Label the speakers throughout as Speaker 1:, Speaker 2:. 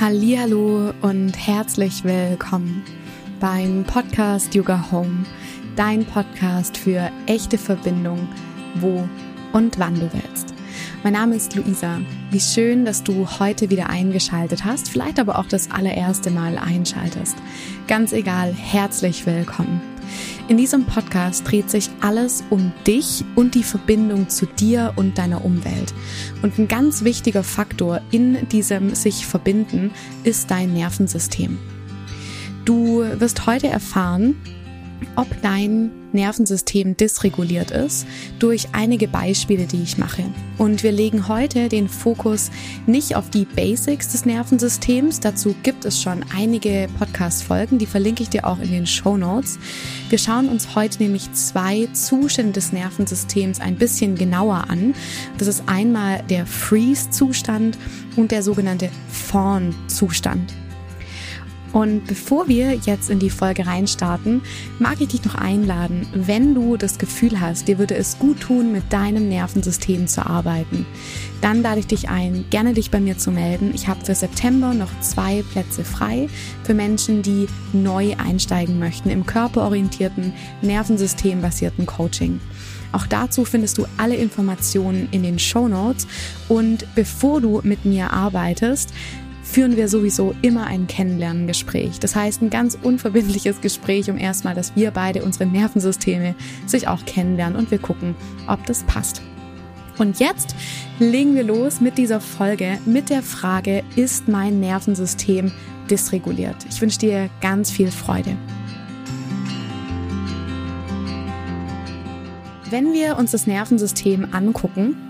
Speaker 1: Hallihallo und herzlich willkommen beim Podcast Yoga Home, dein Podcast für echte Verbindung, wo und wann du willst. Mein Name ist Luisa. Wie schön, dass du heute wieder eingeschaltet hast, vielleicht aber auch das allererste Mal einschaltest. Ganz egal, herzlich willkommen. In diesem Podcast dreht sich alles um dich und die Verbindung zu dir und deiner Umwelt. Und ein ganz wichtiger Faktor in diesem sich verbinden ist dein Nervensystem. Du wirst heute erfahren, ob dein Nervensystem dysreguliert ist durch einige Beispiele, die ich mache. Und wir legen heute den Fokus nicht auf die Basics des Nervensystems. Dazu gibt es schon einige Podcast-Folgen, die verlinke ich dir auch in den Show Notes. Wir schauen uns heute nämlich zwei Zustände des Nervensystems ein bisschen genauer an. Das ist einmal der Freeze-Zustand und der sogenannte Fawn-Zustand. Und bevor wir jetzt in die Folge reinstarten, mag ich dich noch einladen, wenn du das Gefühl hast, dir würde es gut tun, mit deinem Nervensystem zu arbeiten, dann lade ich dich ein, gerne dich bei mir zu melden. Ich habe für September noch zwei Plätze frei für Menschen, die neu einsteigen möchten im körperorientierten, nervensystembasierten Coaching. Auch dazu findest du alle Informationen in den Show Notes. Und bevor du mit mir arbeitest, führen wir sowieso immer ein Kennenlerngespräch. Das heißt, ein ganz unverbindliches Gespräch, um erstmal, dass wir beide unsere Nervensysteme sich auch kennenlernen und wir gucken, ob das passt. Und jetzt legen wir los mit dieser Folge mit der Frage, ist mein Nervensystem dysreguliert? Ich wünsche dir ganz viel Freude. Wenn wir uns das Nervensystem angucken,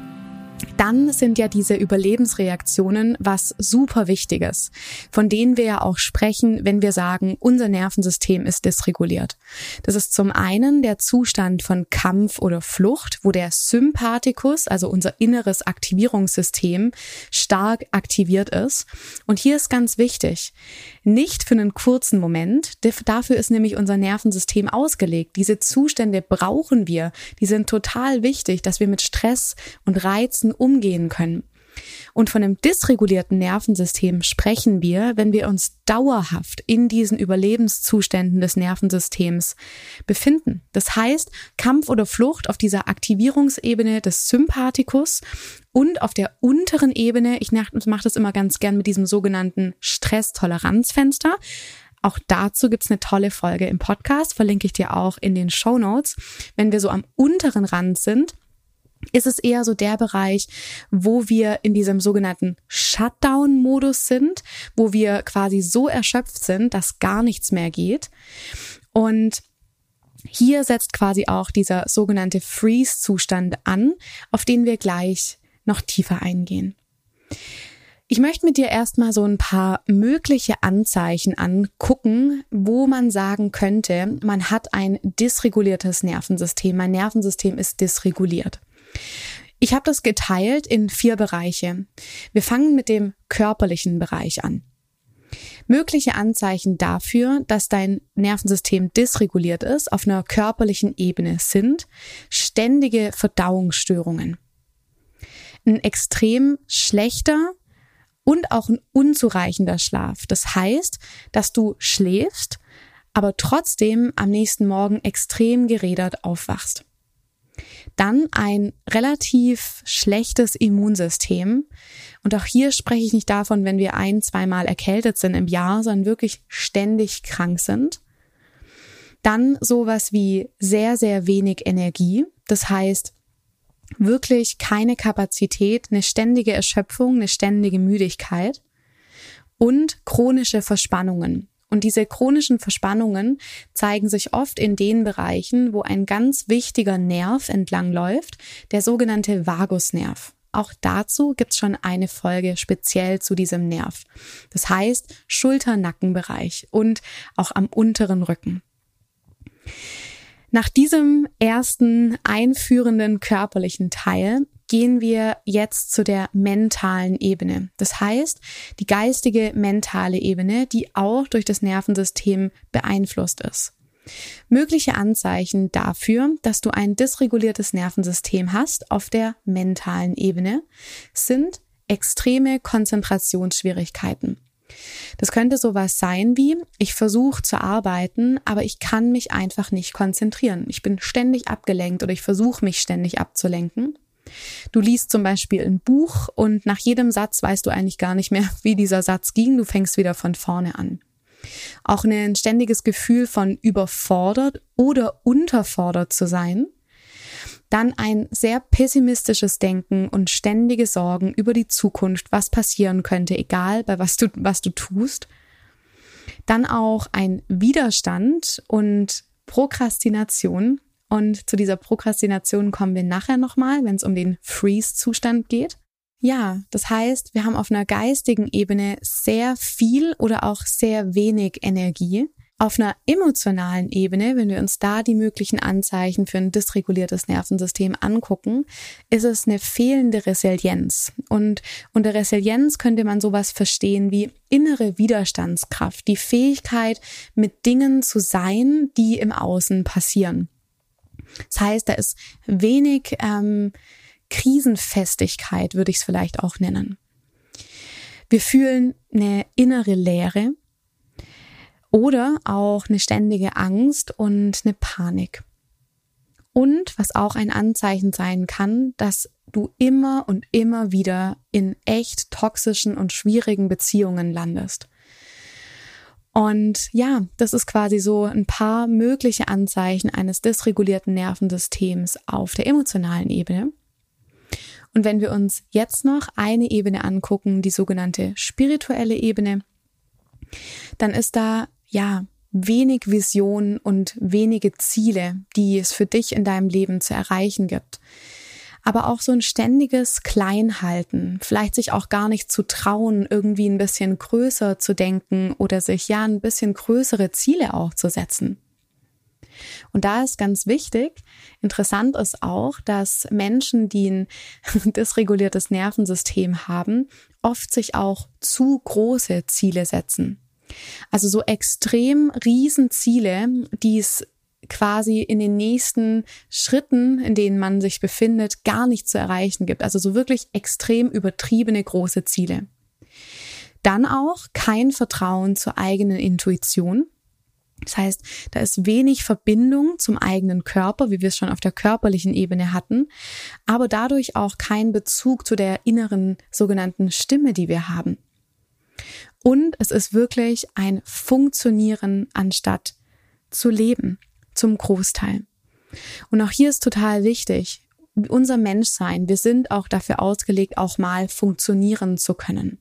Speaker 1: dann sind ja diese Überlebensreaktionen was super Wichtiges, von denen wir ja auch sprechen, wenn wir sagen, unser Nervensystem ist dysreguliert. Das ist zum einen der Zustand von Kampf oder Flucht, wo der Sympathikus, also unser inneres Aktivierungssystem, stark aktiviert ist. Und hier ist ganz wichtig, nicht für einen kurzen Moment, dafür ist nämlich unser Nervensystem ausgelegt. Diese Zustände brauchen wir, die sind total wichtig, dass wir mit Stress und Reizen umgehen können. Und von einem dysregulierten Nervensystem sprechen wir, wenn wir uns dauerhaft in diesen Überlebenszuständen des Nervensystems befinden. Das heißt, Kampf oder Flucht auf dieser Aktivierungsebene des Sympathikus und auf der unteren Ebene, ich mache das immer ganz gern mit diesem sogenannten Stresstoleranzfenster, auch dazu gibt's eine tolle Folge im Podcast, verlinke ich dir auch in den Show Notes. Wenn wir so am unteren Rand sind, ist es eher so der Bereich, wo wir in diesem sogenannten Shutdown-Modus sind, wo wir quasi so erschöpft sind, dass gar nichts mehr geht. Und hier setzt quasi auch dieser sogenannte Freeze-Zustand an, auf den wir gleich noch tiefer eingehen. Ich möchte mit dir erstmal so ein paar mögliche Anzeichen angucken, wo man sagen könnte, man hat ein dysreguliertes Nervensystem. Mein Nervensystem ist dysreguliert. Ich habe das geteilt in vier Bereiche. Wir fangen mit dem körperlichen Bereich an. Mögliche Anzeichen dafür, dass dein Nervensystem dysreguliert ist, auf einer körperlichen Ebene sind ständige Verdauungsstörungen. Ein extrem schlechter und auch ein unzureichender Schlaf. Das heißt, dass du schläfst, aber trotzdem am nächsten Morgen extrem gerädert aufwachst. Dann ein relativ schlechtes Immunsystem. Und auch hier spreche ich nicht davon, wenn wir ein, zweimal erkältet sind im Jahr, sondern wirklich ständig krank sind. Dann sowas wie sehr, sehr wenig Energie. Das heißt, wirklich keine Kapazität, eine ständige Erschöpfung, eine ständige Müdigkeit und chronische Verspannungen. Und diese chronischen Verspannungen zeigen sich oft in den Bereichen, wo ein ganz wichtiger Nerv entlangläuft, der sogenannte Vagusnerv. Auch dazu gibt's schon eine Folge speziell zu diesem Nerv. Das heißt Schulter-Nackenbereich und auch am unteren Rücken. Nach diesem ersten einführenden körperlichen Teil gehen wir jetzt zu der mentalen Ebene. Das heißt, die geistige mentale Ebene, die auch durch das Nervensystem beeinflusst ist. Mögliche Anzeichen dafür, dass du ein dysreguliertes Nervensystem hast auf der mentalen Ebene, sind extreme Konzentrationsschwierigkeiten. Das könnte sowas sein wie, ich versuche zu arbeiten, aber ich kann mich einfach nicht konzentrieren. Ich bin ständig abgelenkt oder ich versuche mich ständig abzulenken. Du liest zum Beispiel ein Buch und nach jedem Satz weißt du eigentlich gar nicht mehr, wie dieser Satz ging. Du fängst wieder von vorne an. Auch ein ständiges Gefühl von überfordert oder unterfordert zu sein. Dann ein sehr pessimistisches Denken und ständige Sorgen über die Zukunft, was passieren könnte, egal bei was du, was du tust. Dann auch ein Widerstand und Prokrastination. Und zu dieser Prokrastination kommen wir nachher nochmal, wenn es um den Freeze-Zustand geht. Ja, das heißt, wir haben auf einer geistigen Ebene sehr viel oder auch sehr wenig Energie. Auf einer emotionalen Ebene, wenn wir uns da die möglichen Anzeichen für ein dysreguliertes Nervensystem angucken, ist es eine fehlende Resilienz. Und unter Resilienz könnte man sowas verstehen wie innere Widerstandskraft, die Fähigkeit, mit Dingen zu sein, die im Außen passieren. Das heißt, da ist wenig ähm, Krisenfestigkeit, würde ich es vielleicht auch nennen. Wir fühlen eine innere Leere oder auch eine ständige Angst und eine Panik. Und was auch ein Anzeichen sein kann, dass du immer und immer wieder in echt toxischen und schwierigen Beziehungen landest. Und ja, das ist quasi so ein paar mögliche Anzeichen eines dysregulierten Nervensystems auf der emotionalen Ebene. Und wenn wir uns jetzt noch eine Ebene angucken, die sogenannte spirituelle Ebene, dann ist da ja wenig Vision und wenige Ziele, die es für dich in deinem Leben zu erreichen gibt. Aber auch so ein ständiges Kleinhalten, vielleicht sich auch gar nicht zu trauen, irgendwie ein bisschen größer zu denken oder sich ja ein bisschen größere Ziele auch zu setzen. Und da ist ganz wichtig, interessant ist auch, dass Menschen, die ein dysreguliertes Nervensystem haben, oft sich auch zu große Ziele setzen. Also so extrem Riesenziele, die es quasi in den nächsten Schritten, in denen man sich befindet, gar nicht zu erreichen gibt. Also so wirklich extrem übertriebene große Ziele. Dann auch kein Vertrauen zur eigenen Intuition. Das heißt, da ist wenig Verbindung zum eigenen Körper, wie wir es schon auf der körperlichen Ebene hatten, aber dadurch auch kein Bezug zu der inneren sogenannten Stimme, die wir haben. Und es ist wirklich ein Funktionieren anstatt zu leben, zum Großteil. Und auch hier ist total wichtig, unser Menschsein, wir sind auch dafür ausgelegt, auch mal funktionieren zu können.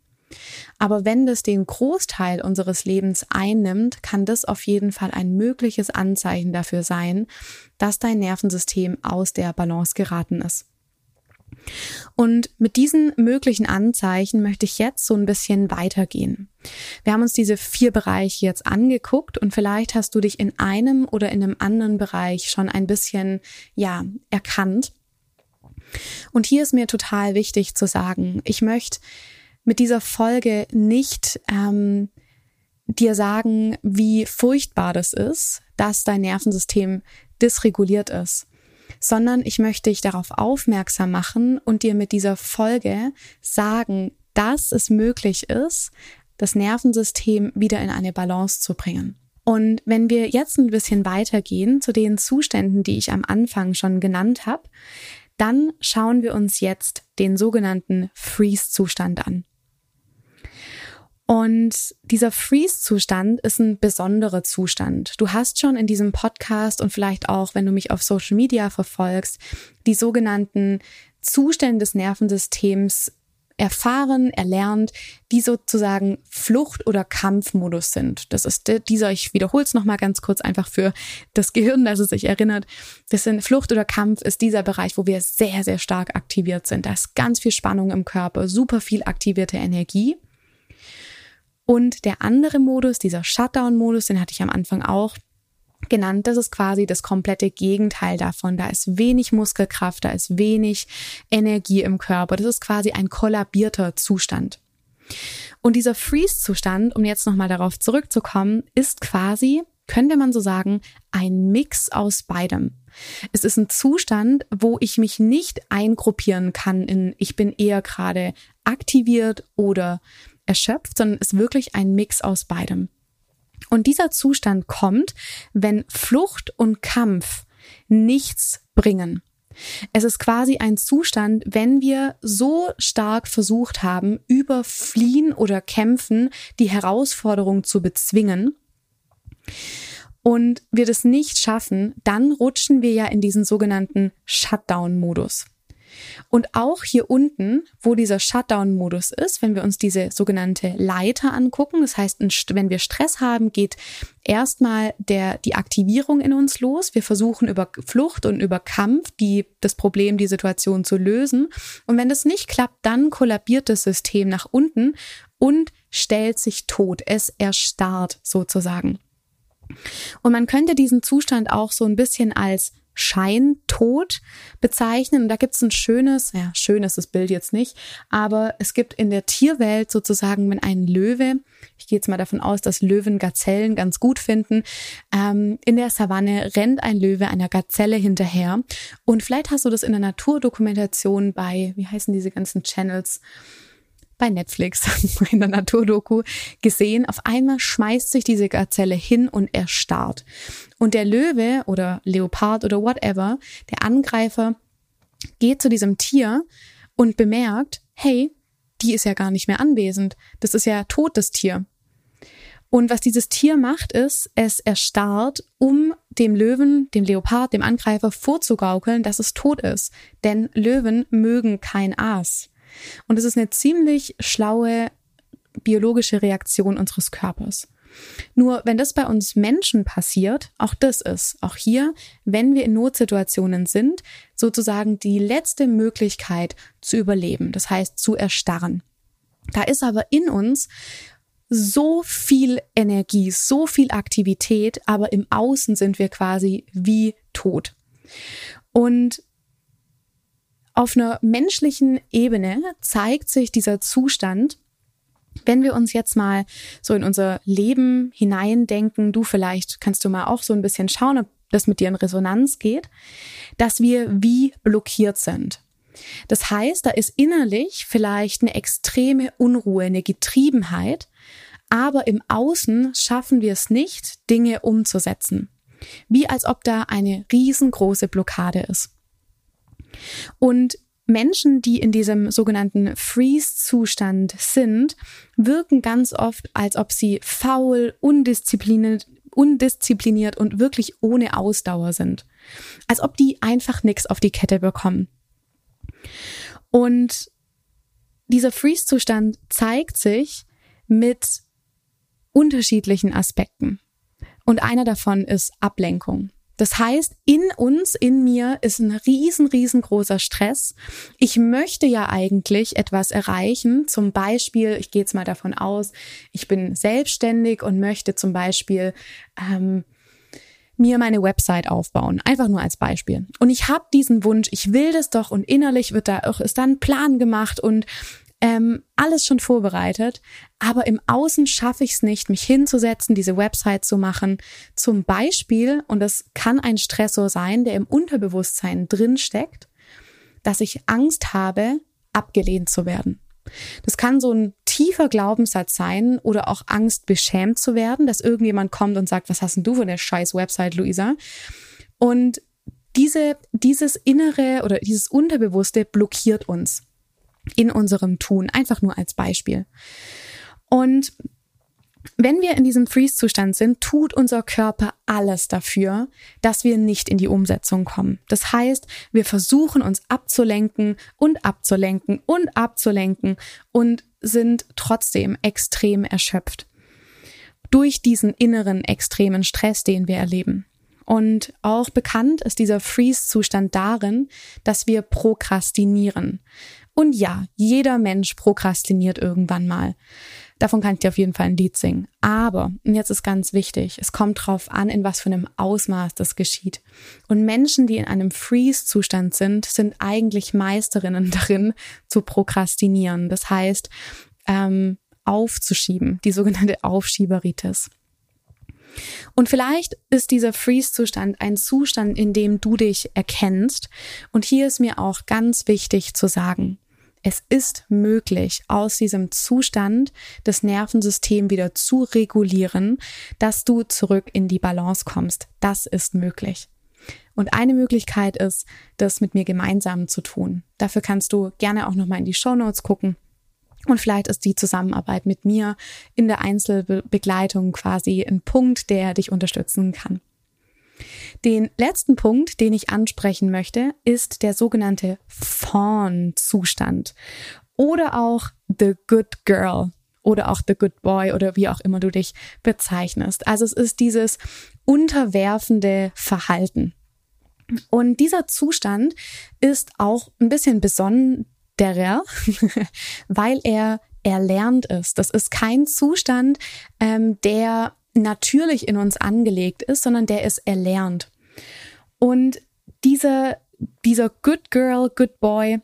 Speaker 1: Aber wenn das den Großteil unseres Lebens einnimmt, kann das auf jeden Fall ein mögliches Anzeichen dafür sein, dass dein Nervensystem aus der Balance geraten ist. Und mit diesen möglichen Anzeichen möchte ich jetzt so ein bisschen weitergehen. Wir haben uns diese vier Bereiche jetzt angeguckt und vielleicht hast du dich in einem oder in einem anderen Bereich schon ein bisschen, ja, erkannt. Und hier ist mir total wichtig zu sagen, ich möchte mit dieser Folge nicht ähm, dir sagen, wie furchtbar das ist, dass dein Nervensystem dysreguliert ist, sondern ich möchte dich darauf aufmerksam machen und dir mit dieser Folge sagen, dass es möglich ist, das Nervensystem wieder in eine Balance zu bringen. Und wenn wir jetzt ein bisschen weitergehen zu den Zuständen, die ich am Anfang schon genannt habe, dann schauen wir uns jetzt den sogenannten Freeze-Zustand an. Und dieser Freeze-Zustand ist ein besonderer Zustand. Du hast schon in diesem Podcast und vielleicht auch, wenn du mich auf Social Media verfolgst, die sogenannten Zustände des Nervensystems erfahren, erlernt, die sozusagen Flucht- oder Kampfmodus sind. Das ist dieser, ich wiederhole es nochmal ganz kurz einfach für das Gehirn, dass es sich erinnert. Das sind Flucht oder Kampf ist dieser Bereich, wo wir sehr, sehr stark aktiviert sind. Da ist ganz viel Spannung im Körper, super viel aktivierte Energie. Und der andere Modus, dieser Shutdown-Modus, den hatte ich am Anfang auch genannt, das ist quasi das komplette Gegenteil davon. Da ist wenig Muskelkraft, da ist wenig Energie im Körper. Das ist quasi ein kollabierter Zustand. Und dieser Freeze-Zustand, um jetzt nochmal darauf zurückzukommen, ist quasi, könnte man so sagen, ein Mix aus beidem. Es ist ein Zustand, wo ich mich nicht eingruppieren kann in, ich bin eher gerade aktiviert oder erschöpft, sondern ist wirklich ein Mix aus beidem. Und dieser Zustand kommt, wenn Flucht und Kampf nichts bringen. Es ist quasi ein Zustand, wenn wir so stark versucht haben, über Fliehen oder Kämpfen die Herausforderung zu bezwingen und wir das nicht schaffen, dann rutschen wir ja in diesen sogenannten Shutdown-Modus. Und auch hier unten, wo dieser Shutdown-Modus ist, wenn wir uns diese sogenannte Leiter angucken, das heißt, wenn wir Stress haben, geht erstmal der, die Aktivierung in uns los. Wir versuchen über Flucht und über Kampf die, das Problem, die Situation zu lösen. Und wenn das nicht klappt, dann kollabiert das System nach unten und stellt sich tot. Es erstarrt sozusagen. Und man könnte diesen Zustand auch so ein bisschen als Scheintod bezeichnen. Und da gibt es ein schönes, ja, schön ist das Bild jetzt nicht, aber es gibt in der Tierwelt sozusagen, wenn ein Löwe, ich gehe jetzt mal davon aus, dass Löwen Gazellen ganz gut finden, ähm, in der Savanne rennt ein Löwe einer Gazelle hinterher. Und vielleicht hast du das in der Naturdokumentation bei, wie heißen diese ganzen Channels? Bei Netflix in der Naturdoku gesehen. Auf einmal schmeißt sich diese Gazelle hin und erstarrt. Und der Löwe oder Leopard oder whatever, der Angreifer, geht zu diesem Tier und bemerkt, hey, die ist ja gar nicht mehr anwesend. Das ist ja tot, das Tier. Und was dieses Tier macht, ist, es erstarrt, um dem Löwen, dem Leopard, dem Angreifer vorzugaukeln, dass es tot ist. Denn Löwen mögen kein Aas. Und es ist eine ziemlich schlaue biologische Reaktion unseres Körpers. Nur wenn das bei uns Menschen passiert, auch das ist, auch hier, wenn wir in Notsituationen sind, sozusagen die letzte Möglichkeit zu überleben, das heißt zu erstarren. Da ist aber in uns so viel Energie, so viel Aktivität, aber im Außen sind wir quasi wie tot. Und auf einer menschlichen Ebene zeigt sich dieser Zustand, wenn wir uns jetzt mal so in unser Leben hineindenken, du vielleicht kannst du mal auch so ein bisschen schauen, ob das mit dir in Resonanz geht, dass wir wie blockiert sind. Das heißt, da ist innerlich vielleicht eine extreme Unruhe, eine Getriebenheit, aber im Außen schaffen wir es nicht, Dinge umzusetzen. Wie als ob da eine riesengroße Blockade ist. Und Menschen, die in diesem sogenannten Freeze-Zustand sind, wirken ganz oft, als ob sie faul, undiszipliniert, undiszipliniert und wirklich ohne Ausdauer sind. Als ob die einfach nichts auf die Kette bekommen. Und dieser Freeze-Zustand zeigt sich mit unterschiedlichen Aspekten. Und einer davon ist Ablenkung. Das heißt, in uns, in mir ist ein riesen, riesengroßer Stress. Ich möchte ja eigentlich etwas erreichen. Zum Beispiel, ich gehe jetzt mal davon aus, ich bin selbstständig und möchte zum Beispiel ähm, mir meine Website aufbauen. Einfach nur als Beispiel. Und ich habe diesen Wunsch, ich will das doch und innerlich wird da auch, ist dann ein Plan gemacht und ähm, alles schon vorbereitet, aber im Außen schaffe ich es nicht, mich hinzusetzen, diese Website zu machen. Zum Beispiel, und das kann ein Stressor sein, der im Unterbewusstsein drin steckt, dass ich Angst habe, abgelehnt zu werden. Das kann so ein tiefer Glaubenssatz sein oder auch Angst, beschämt zu werden, dass irgendjemand kommt und sagt, was hast denn du von der scheiß Website, Luisa? Und diese, dieses Innere oder dieses Unterbewusste blockiert uns in unserem Tun, einfach nur als Beispiel. Und wenn wir in diesem Freeze-Zustand sind, tut unser Körper alles dafür, dass wir nicht in die Umsetzung kommen. Das heißt, wir versuchen uns abzulenken und abzulenken und abzulenken und sind trotzdem extrem erschöpft durch diesen inneren extremen Stress, den wir erleben. Und auch bekannt ist dieser Freeze-Zustand darin, dass wir prokrastinieren. Und ja, jeder Mensch prokrastiniert irgendwann mal. Davon kann ich dir auf jeden Fall ein Lied singen. Aber, und jetzt ist ganz wichtig, es kommt drauf an, in was für einem Ausmaß das geschieht. Und Menschen, die in einem Freeze-Zustand sind, sind eigentlich Meisterinnen darin, zu prokrastinieren. Das heißt, ähm, aufzuschieben, die sogenannte Aufschieberitis. Und vielleicht ist dieser Freeze-Zustand ein Zustand, in dem du dich erkennst. Und hier ist mir auch ganz wichtig zu sagen, Es ist möglich, aus diesem Zustand das Nervensystem wieder zu regulieren, dass du zurück in die Balance kommst. Das ist möglich. Und eine Möglichkeit ist, das mit mir gemeinsam zu tun. Dafür kannst du gerne auch nochmal in die Show Notes gucken. Und vielleicht ist die Zusammenarbeit mit mir in der Einzelbegleitung quasi ein Punkt, der dich unterstützen kann. Den letzten Punkt, den ich ansprechen möchte, ist der sogenannte Fawn-Zustand oder auch The Good Girl oder auch The Good Boy oder wie auch immer du dich bezeichnest. Also es ist dieses unterwerfende Verhalten. Und dieser Zustand ist auch ein bisschen besonderer, weil er erlernt ist. Das ist kein Zustand, ähm, der natürlich in uns angelegt ist, sondern der ist erlernt. Und dieser, dieser Good Girl, Good Boy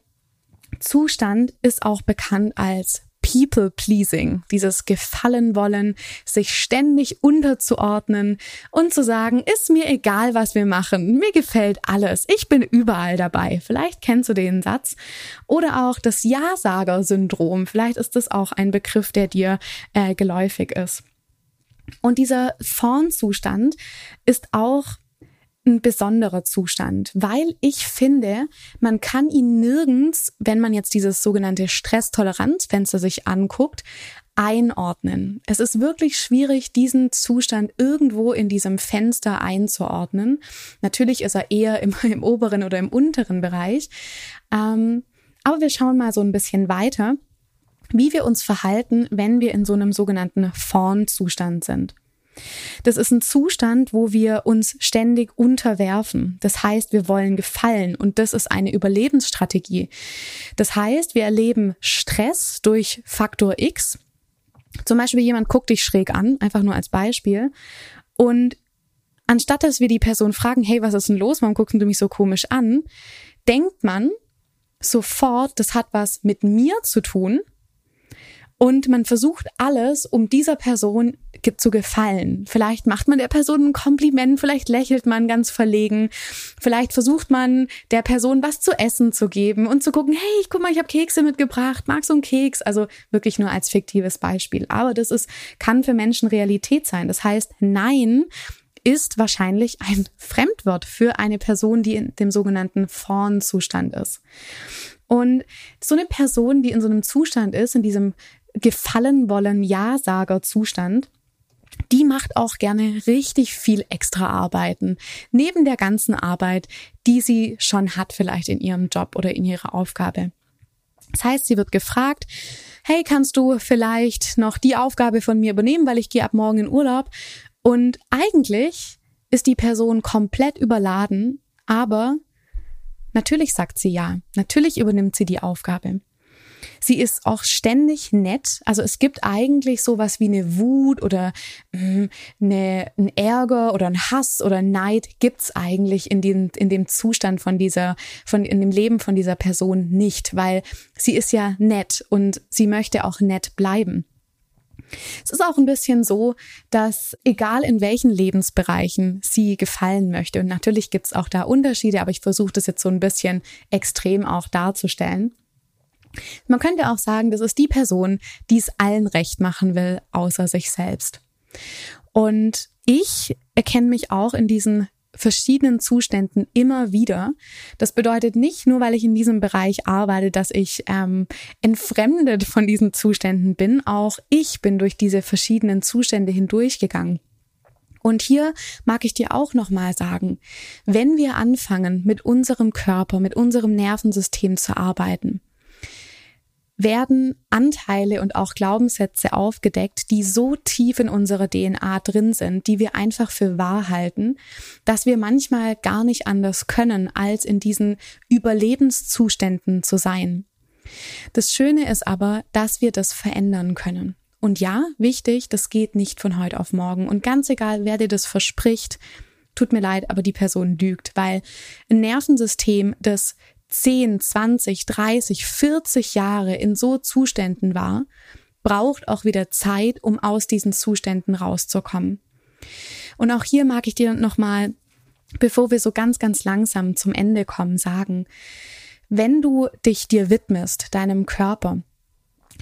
Speaker 1: Zustand ist auch bekannt als People Pleasing, dieses Gefallen wollen, sich ständig unterzuordnen und zu sagen, ist mir egal, was wir machen, mir gefällt alles, ich bin überall dabei. Vielleicht kennst du den Satz. Oder auch das Ja-Sager-Syndrom, vielleicht ist das auch ein Begriff, der dir äh, geläufig ist. Und dieser Fawn-Zustand ist auch ein besonderer Zustand, weil ich finde, man kann ihn nirgends, wenn man jetzt dieses sogenannte Stresstoleranzfenster sich anguckt, einordnen. Es ist wirklich schwierig, diesen Zustand irgendwo in diesem Fenster einzuordnen. Natürlich ist er eher im, im oberen oder im unteren Bereich. Ähm, aber wir schauen mal so ein bisschen weiter, wie wir uns verhalten, wenn wir in so einem sogenannten Fawn-Zustand sind. Das ist ein Zustand, wo wir uns ständig unterwerfen. Das heißt, wir wollen gefallen und das ist eine Überlebensstrategie. Das heißt, wir erleben Stress durch Faktor X. Zum Beispiel jemand guckt dich schräg an, einfach nur als Beispiel. Und anstatt dass wir die Person fragen, hey, was ist denn los? Warum guckst du mich so komisch an? Denkt man sofort, das hat was mit mir zu tun und man versucht alles, um dieser Person zu gefallen. Vielleicht macht man der Person ein Kompliment, vielleicht lächelt man ganz verlegen, vielleicht versucht man der Person was zu essen zu geben und zu gucken, hey, guck mal, ich habe Kekse mitgebracht, magst du einen Keks? Also wirklich nur als fiktives Beispiel. Aber das ist, kann für Menschen Realität sein. Das heißt, nein ist wahrscheinlich ein Fremdwort für eine Person, die in dem sogenannten Fawn-Zustand ist. Und so eine Person, die in so einem Zustand ist, in diesem gefallen wollen Ja-Sager-Zustand, die macht auch gerne richtig viel extra Arbeiten, neben der ganzen Arbeit, die sie schon hat, vielleicht in ihrem Job oder in ihrer Aufgabe. Das heißt, sie wird gefragt, hey, kannst du vielleicht noch die Aufgabe von mir übernehmen, weil ich gehe ab morgen in Urlaub? Und eigentlich ist die Person komplett überladen, aber natürlich sagt sie ja, natürlich übernimmt sie die Aufgabe. Sie ist auch ständig nett. Also es gibt eigentlich sowas wie eine Wut oder mh, mm, eine, ein Ärger oder ein Hass oder Neid gibt's eigentlich in dem, in dem Zustand von dieser, von, in dem Leben von dieser Person nicht, weil sie ist ja nett und sie möchte auch nett bleiben. Es ist auch ein bisschen so, dass egal in welchen Lebensbereichen sie gefallen möchte, und natürlich gibt's auch da Unterschiede, aber ich versuche das jetzt so ein bisschen extrem auch darzustellen, man könnte auch sagen, das ist die Person, die es allen recht machen will, außer sich selbst. Und ich erkenne mich auch in diesen verschiedenen Zuständen immer wieder. Das bedeutet nicht nur, weil ich in diesem Bereich arbeite, dass ich ähm, entfremdet von diesen Zuständen bin. Auch ich bin durch diese verschiedenen Zustände hindurchgegangen. Und hier mag ich dir auch nochmal sagen, wenn wir anfangen, mit unserem Körper, mit unserem Nervensystem zu arbeiten, werden Anteile und auch Glaubenssätze aufgedeckt, die so tief in unserer DNA drin sind, die wir einfach für wahr halten, dass wir manchmal gar nicht anders können, als in diesen Überlebenszuständen zu sein. Das Schöne ist aber, dass wir das verändern können. Und ja, wichtig, das geht nicht von heute auf morgen. Und ganz egal, wer dir das verspricht, tut mir leid, aber die Person lügt, weil ein Nervensystem, das 10, 20, 30, 40 Jahre in so Zuständen war, braucht auch wieder Zeit, um aus diesen Zuständen rauszukommen. Und auch hier mag ich dir nochmal, bevor wir so ganz, ganz langsam zum Ende kommen, sagen, Wenn du dich dir widmest, deinem Körper,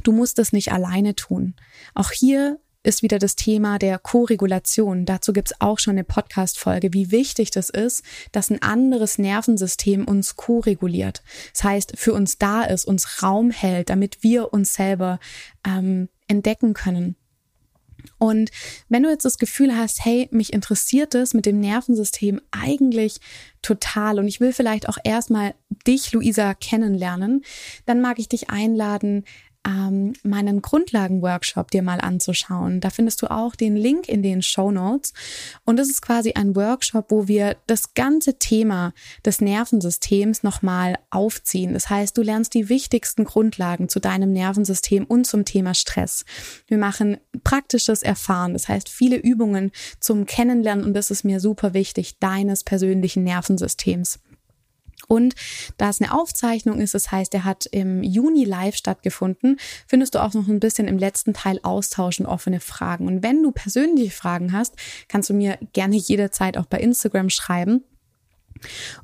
Speaker 1: du musst es nicht alleine tun. Auch hier ist wieder das Thema der Co-Regulation. Dazu gibt's auch schon eine Podcast-Folge, wie wichtig das ist, dass ein anderes Nervensystem uns co-reguliert. Das heißt, für uns da ist, uns Raum hält, damit wir uns selber ähm, entdecken können. Und wenn du jetzt das Gefühl hast, hey, mich interessiert es mit dem Nervensystem eigentlich total und ich will vielleicht auch erstmal dich, Luisa, kennenlernen, dann mag ich dich einladen, ähm, meinen Grundlagenworkshop dir mal anzuschauen. Da findest du auch den Link in den Show Notes. Und das ist quasi ein Workshop, wo wir das ganze Thema des Nervensystems nochmal aufziehen. Das heißt, du lernst die wichtigsten Grundlagen zu deinem Nervensystem und zum Thema Stress. Wir machen praktisches Erfahren. Das heißt, viele Übungen zum Kennenlernen und das ist mir super wichtig, deines persönlichen Nervensystems. Und da es eine Aufzeichnung ist, das heißt, er hat im Juni live stattgefunden, findest du auch noch ein bisschen im letzten Teil austauschen offene Fragen. Und wenn du persönliche Fragen hast, kannst du mir gerne jederzeit auch bei Instagram schreiben.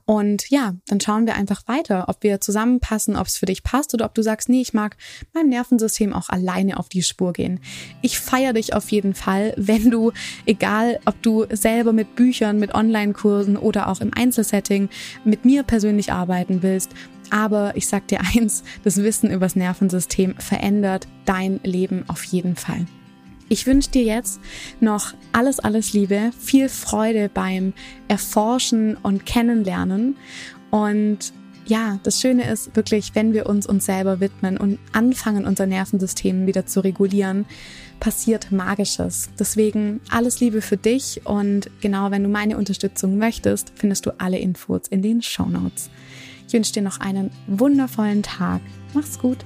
Speaker 1: Und ja, dann schauen wir einfach weiter, ob wir zusammenpassen, ob es für dich passt oder ob du sagst, nee, ich mag mein Nervensystem auch alleine auf die Spur gehen. Ich feiere dich auf jeden Fall, wenn du, egal ob du selber mit Büchern, mit Online-Kursen oder auch im Einzelsetting mit mir persönlich arbeiten willst, aber ich sag dir eins, das Wissen übers Nervensystem verändert dein Leben auf jeden Fall. Ich wünsche dir jetzt noch alles, alles Liebe, viel Freude beim Erforschen und Kennenlernen. Und ja, das Schöne ist wirklich, wenn wir uns uns selber widmen und anfangen, unser Nervensystem wieder zu regulieren, passiert Magisches. Deswegen alles Liebe für dich und genau, wenn du meine Unterstützung möchtest, findest du alle Infos in den Show Notes. Ich wünsche dir noch einen wundervollen Tag. Mach's gut.